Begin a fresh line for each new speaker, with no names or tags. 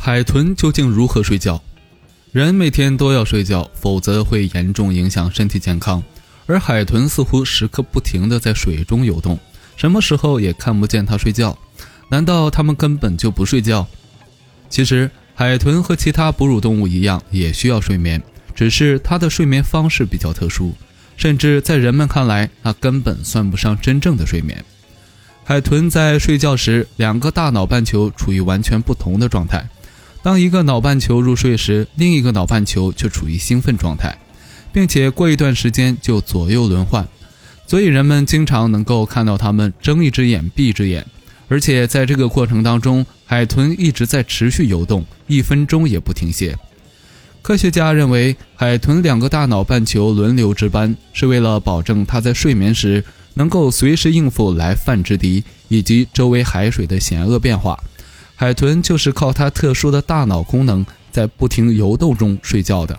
海豚究竟如何睡觉？人每天都要睡觉，否则会严重影响身体健康。而海豚似乎时刻不停地在水中游动，什么时候也看不见它睡觉。难道它们根本就不睡觉？其实，海豚和其他哺乳动物一样，也需要睡眠，只是它的睡眠方式比较特殊，甚至在人们看来，那根本算不上真正的睡眠。海豚在睡觉时，两个大脑半球处于完全不同的状态。当一个脑半球入睡时，另一个脑半球却处于兴奋状态，并且过一段时间就左右轮换。所以人们经常能够看到它们睁一只眼闭一只眼，而且在这个过程当中，海豚一直在持续游动，一分钟也不停歇。科学家认为，海豚两个大脑半球轮流值班，是为了保证它在睡眠时。能够随时应付来犯之敌以及周围海水的险恶变化，海豚就是靠它特殊的大脑功能在不停游动中睡觉的。